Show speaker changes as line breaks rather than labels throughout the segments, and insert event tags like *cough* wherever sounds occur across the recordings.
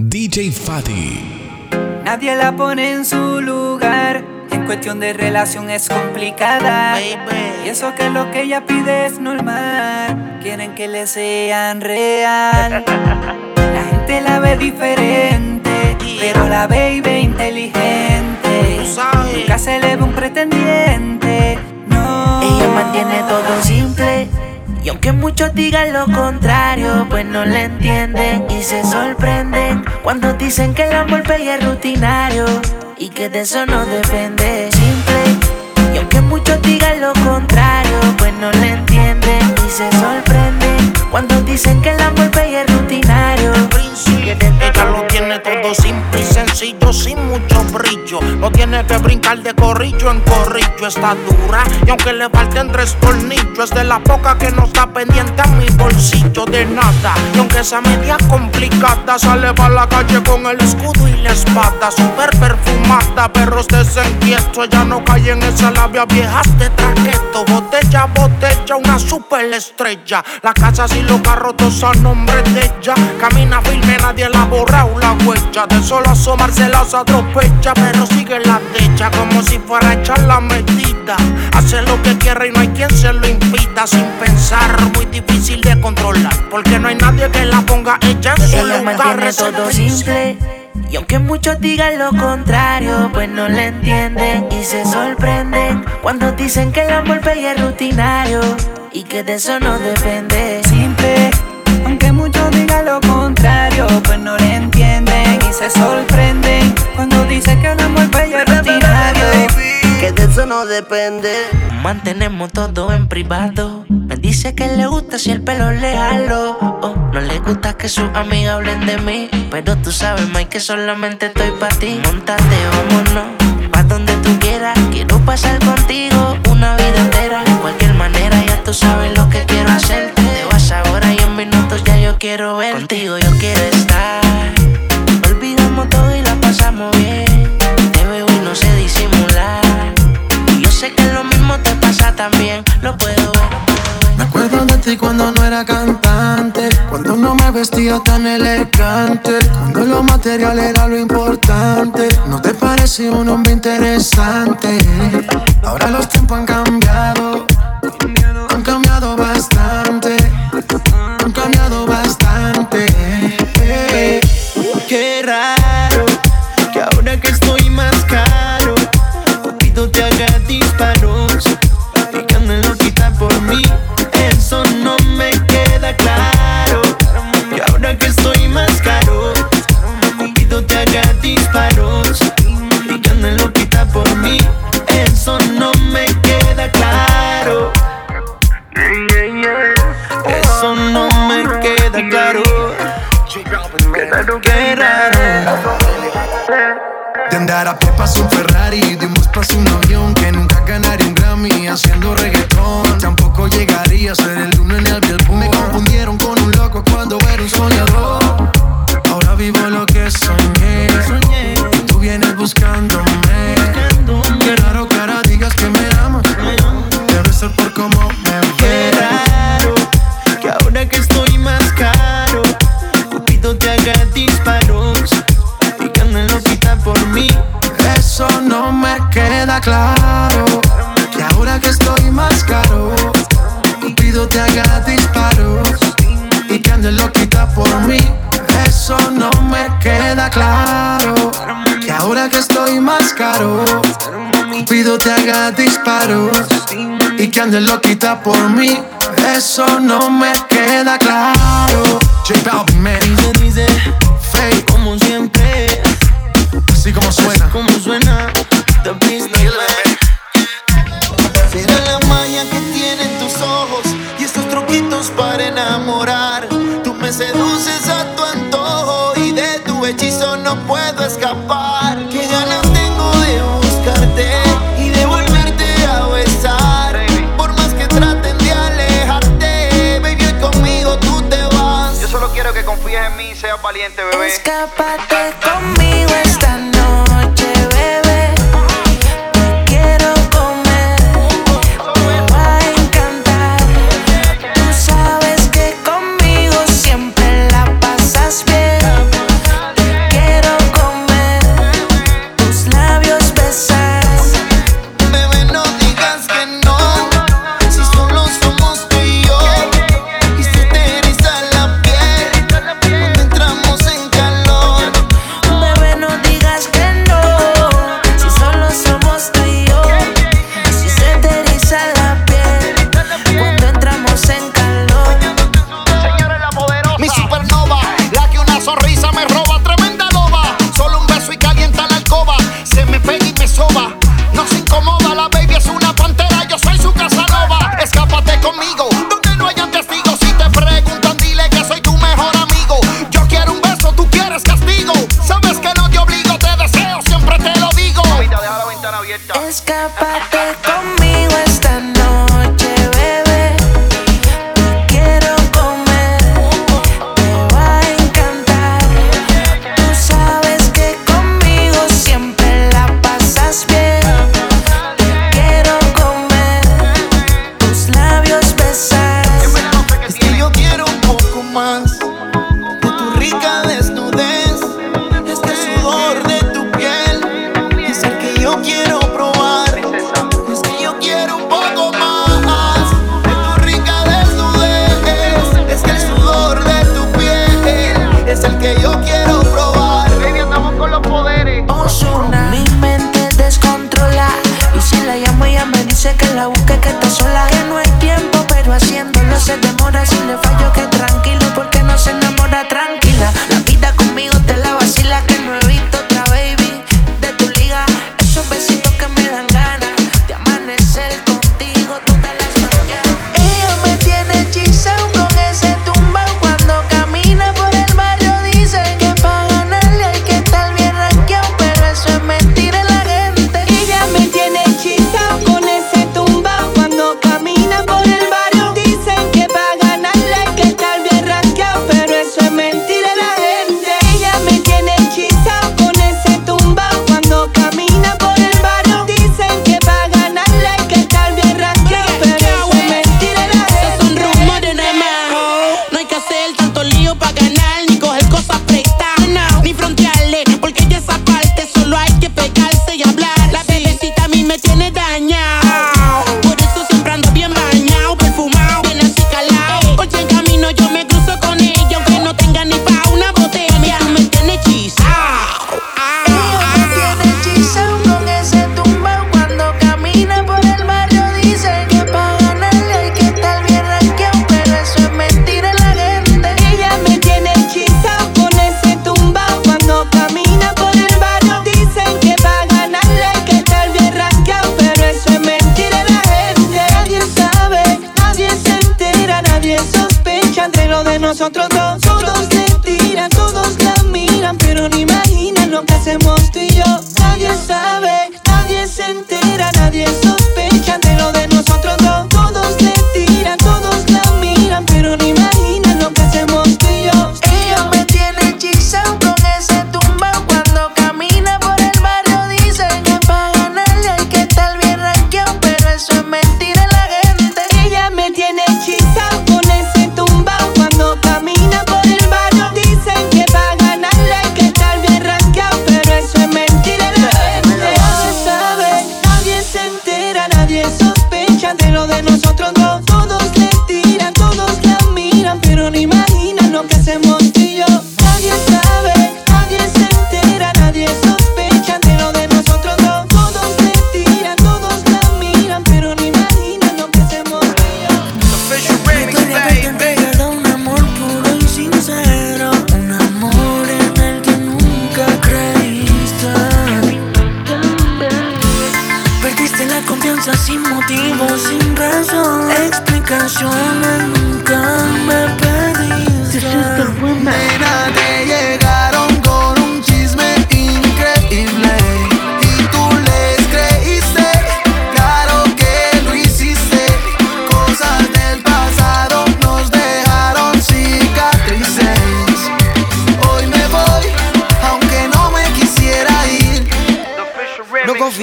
DJ Fati.
Nadie la pone en su lugar. En cuestión de relación es complicada. Y eso que lo que ella pide es normal. Quieren que le sean real. *laughs* La gente la ve diferente, pero la baby inteligente. Nunca se le ve un pretendiente. No.
Ella mantiene todo simple. Y aunque muchos digan lo contrario, pues no le entienden y se sorprenden cuando dicen que el amor es rutinario y que de eso no depende. Simple. Y aunque muchos digan lo contrario, pues no le entienden y se sorprenden cuando dicen que el amor es rutinario.
Todo simple y sencillo, sin mucho brillo. No tiene que brincar de corrillo en corrillo. Está dura y aunque le falten tres tornillos, es de la poca que no está pendiente a mi bolsillo de nada. Y aunque esa media complicada, sale para la calle con el escudo y la espada. Super perfumada, perros desenquietos. Ella no cae en esa labia viejas de traqueto. Botella, botella, una super estrella. La casa y los carros todos a nombre de ella. Camina firme, nadie la borra o la huella. De solo asomarse las atropella, pero sigue la techa como si fuera a echar la medida. Hace lo que quiere y no hay quien se lo impida. Sin pensar, muy difícil de controlar. Porque no hay nadie que la ponga hecha en su lugar.
todo simple. Y aunque muchos digan lo contrario, pues no le entienden y se sorprenden cuando dicen que el amor es rutinario y que de eso no depende.
Simple. Aunque muchos digan lo contrario, pues no le entienden y se sorprenden cuando dice que el amor bello es rutinario.
Que de eso no depende.
Mantenemos todo en privado. Me dice que le gusta si el pelo le jalo. Oh, no le gusta que sus amigas hablen de mí. Pero tú sabes, Mike, que solamente estoy para ti. Montate, vámonos. Pa' donde tú quieras. Quiero pasar contigo una vida entera. De cualquier manera, ya tú sabes lo que quiero hacerte. Te vas ahora y en minutos ya yo quiero verte. Contigo yo quiero estar. Bien. Te veo y no sé disimular. Yo sé que lo mismo te pasa también. Lo puedo ver.
Me acuerdo de ti cuando no era cantante, cuando no me vestía tan elegante, cuando lo material era lo importante. No te parecía un hombre interesante. Ahora los tiempos han cambiado
y que
ande loquita por mí. Eso no me queda claro. J Balvin, man,
Dice, dice,
fake,
como siempre,
así como suena.
como suena, The Business Será la magia que tienen tus ojos y estos truquitos para enamorar. Tú me seduces a tu antojo y de tu hechizo no puedo
valiente, bebé.
Escápate
escapate.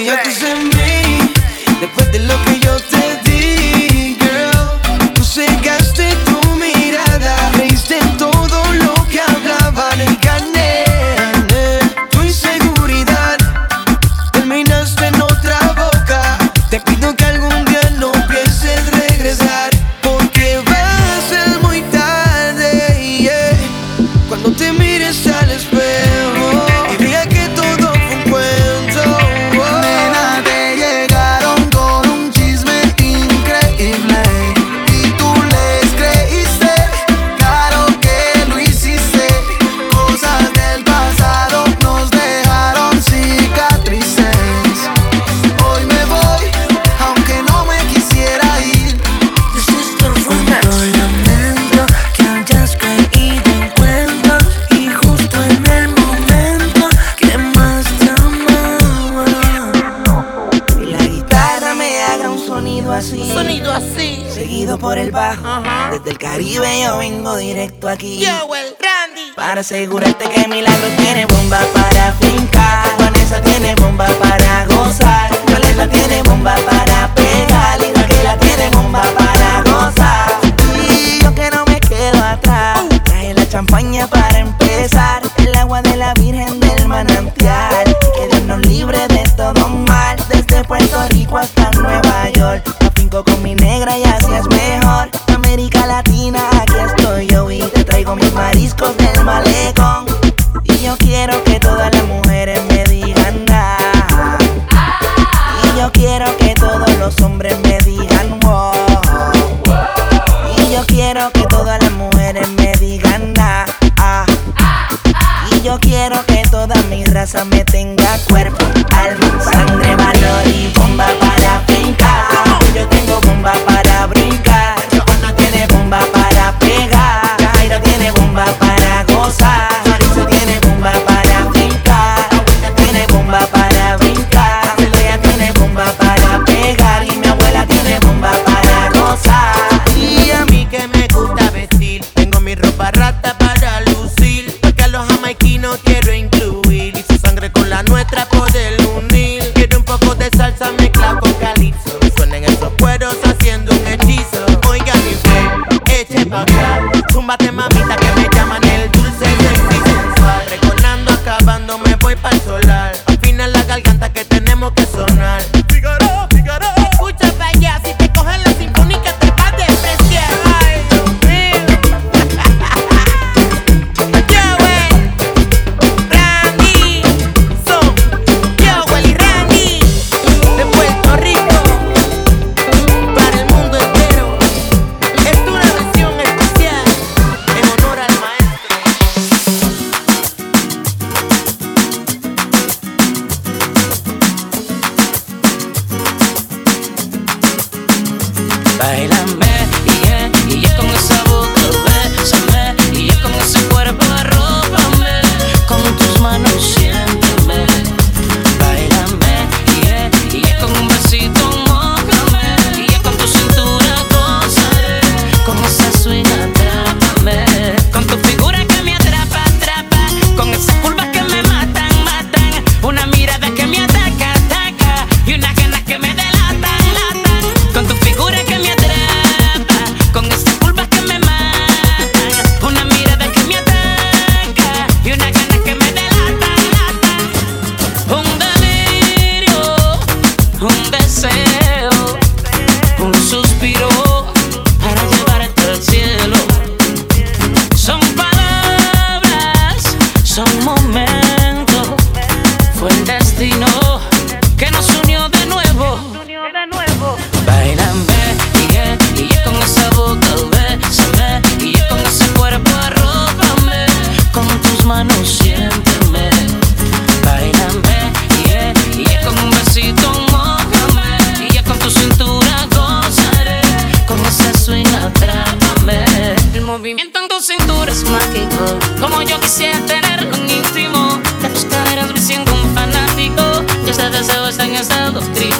yeah.
Yo,
el Randy.
Para asegurarte que mi Milagro tiene bomba para jugar. quiero que todas las mujeres me digan da. Ah. Y yo quiero que toda mi raza me tenga cuerpo.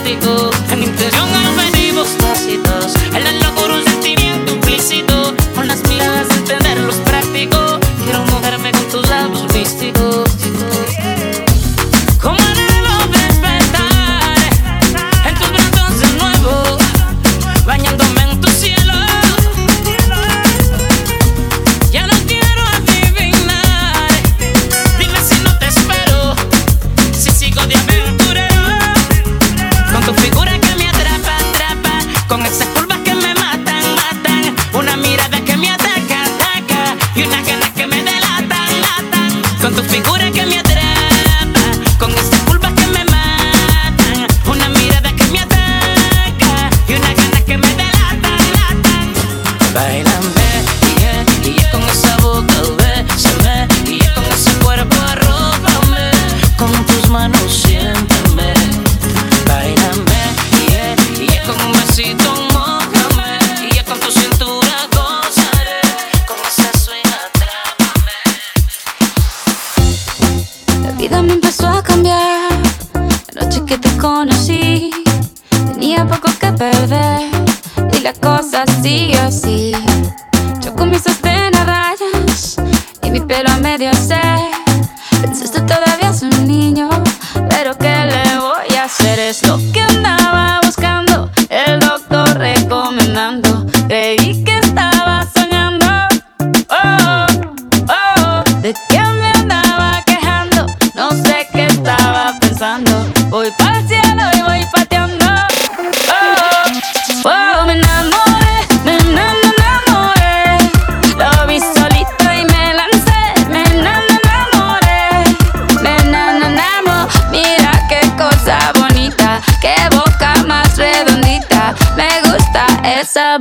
plástico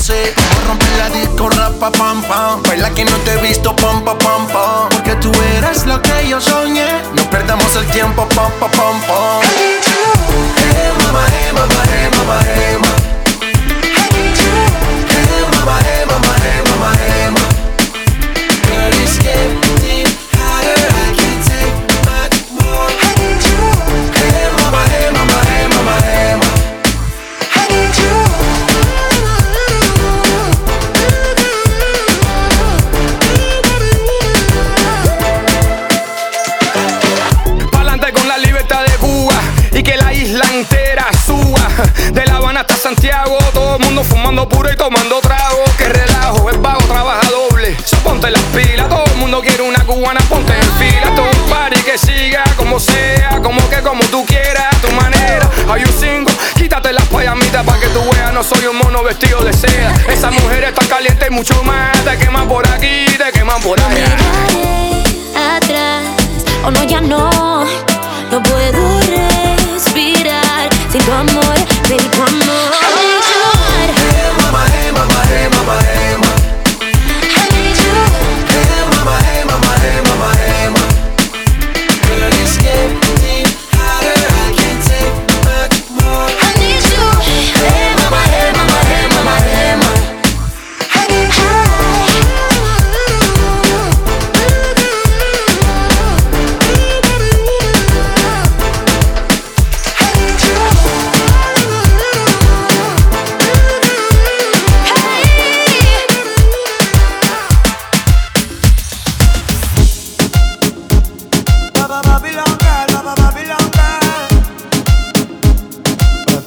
sé cómo romper la disco, rapa, pam, pam. Baila que no te he visto, pam, pam, pam, pam. Porque tú eras lo que yo soñé. No perdamos el tiempo, pam, pam, pam, pam. Hey, mama, hey, mama, hey, mama, hey.
que siga como sea, como que como tú quieras, tu manera. Hay un single, quítate las payamitas para que tú veas, no soy un mono
vestido de seda. Esa mujer está caliente y mucho más, te queman por aquí, te queman por allá.
Miraré atrás, o oh no, ya no, no puedo respirar sin tu amor.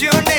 you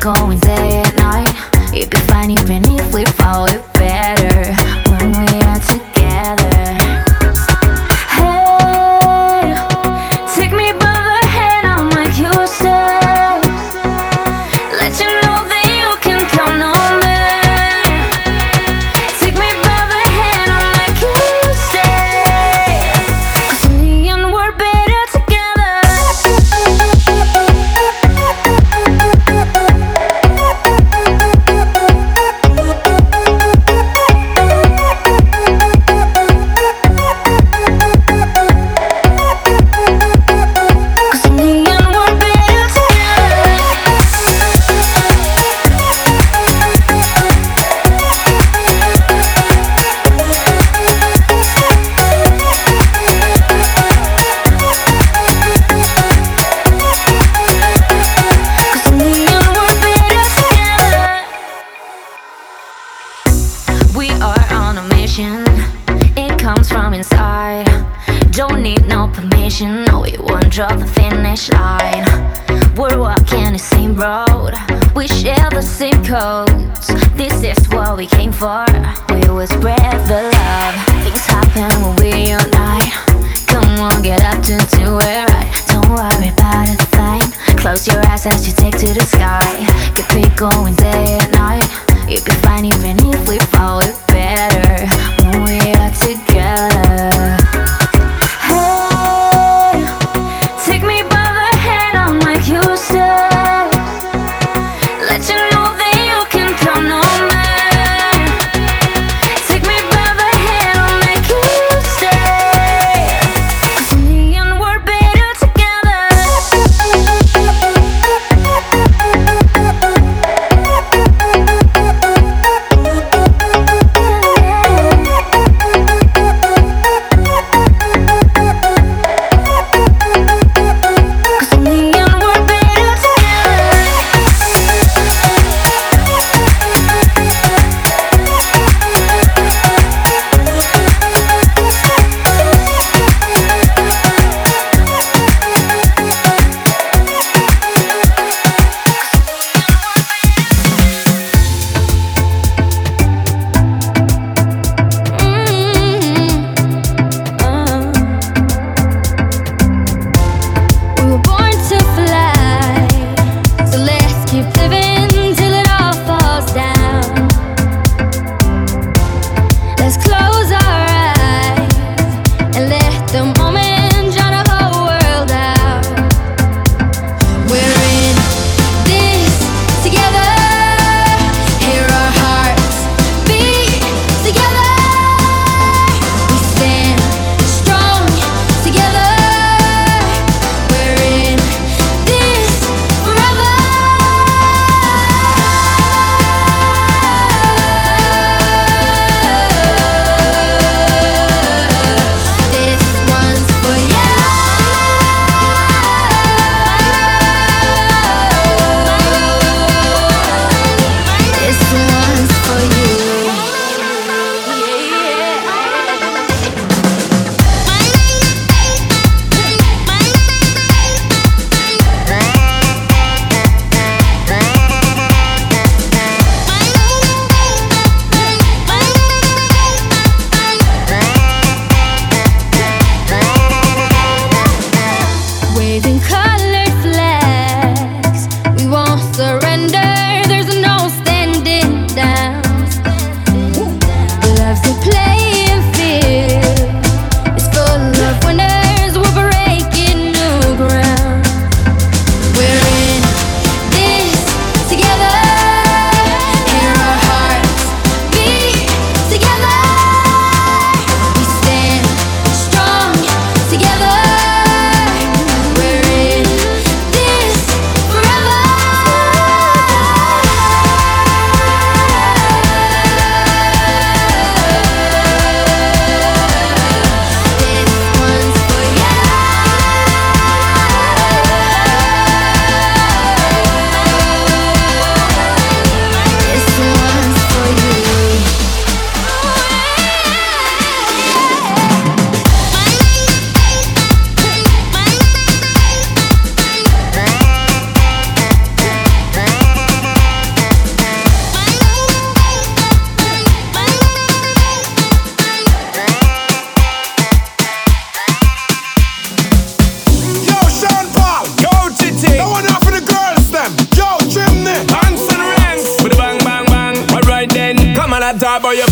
going
there.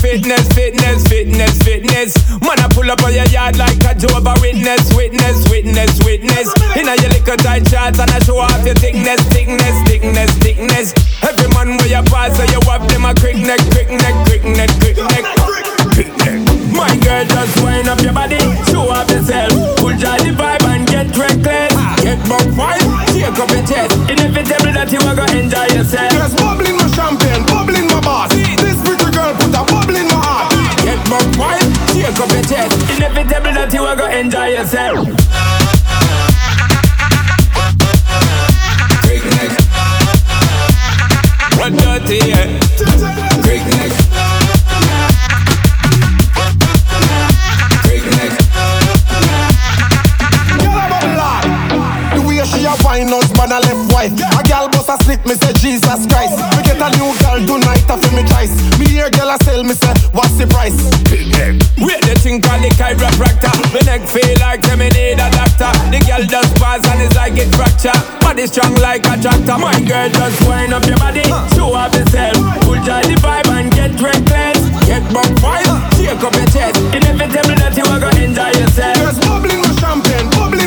Fitness, fitness, fitness, fitness. Man, I pull up on your yard like a Jehovah Witness, witness, witness, witness. Inna your little tight shorts and I show off your thickness, thickness, thickness, thickness. Every man where you pass, so you have them a quick neck, quick neck, quick neck, quick neck. My girl, just wind up your body, show off yourself. Pull jolly vibe and get reckless. Get bug fight, take up your chest. Inevitable that you are gonna enjoy yourself.
Yes, bubbling
inevitable that you are gonna enjoy yourself. Great neck. What dirty, yeah. Great neck. Great neck.
The way she a wine out, man a left white. A gal bust a slip, me say Jesus Christ. Me get a new girl tonight, I feel me twice. Me hear gal a sell, me say what's the price?
Big head. Wait called the chiropractor. My neck feel like me need a doctor. The girl just pass and it's like it fracture. Body strong like a tractor. My girl just wind up your body, show off yourself. Pull joy the vibe and get reckless. Get buck five, shake up your chest. Inevitable that you are gonna enjoy yourself.
There's bubble in my champagne, bubble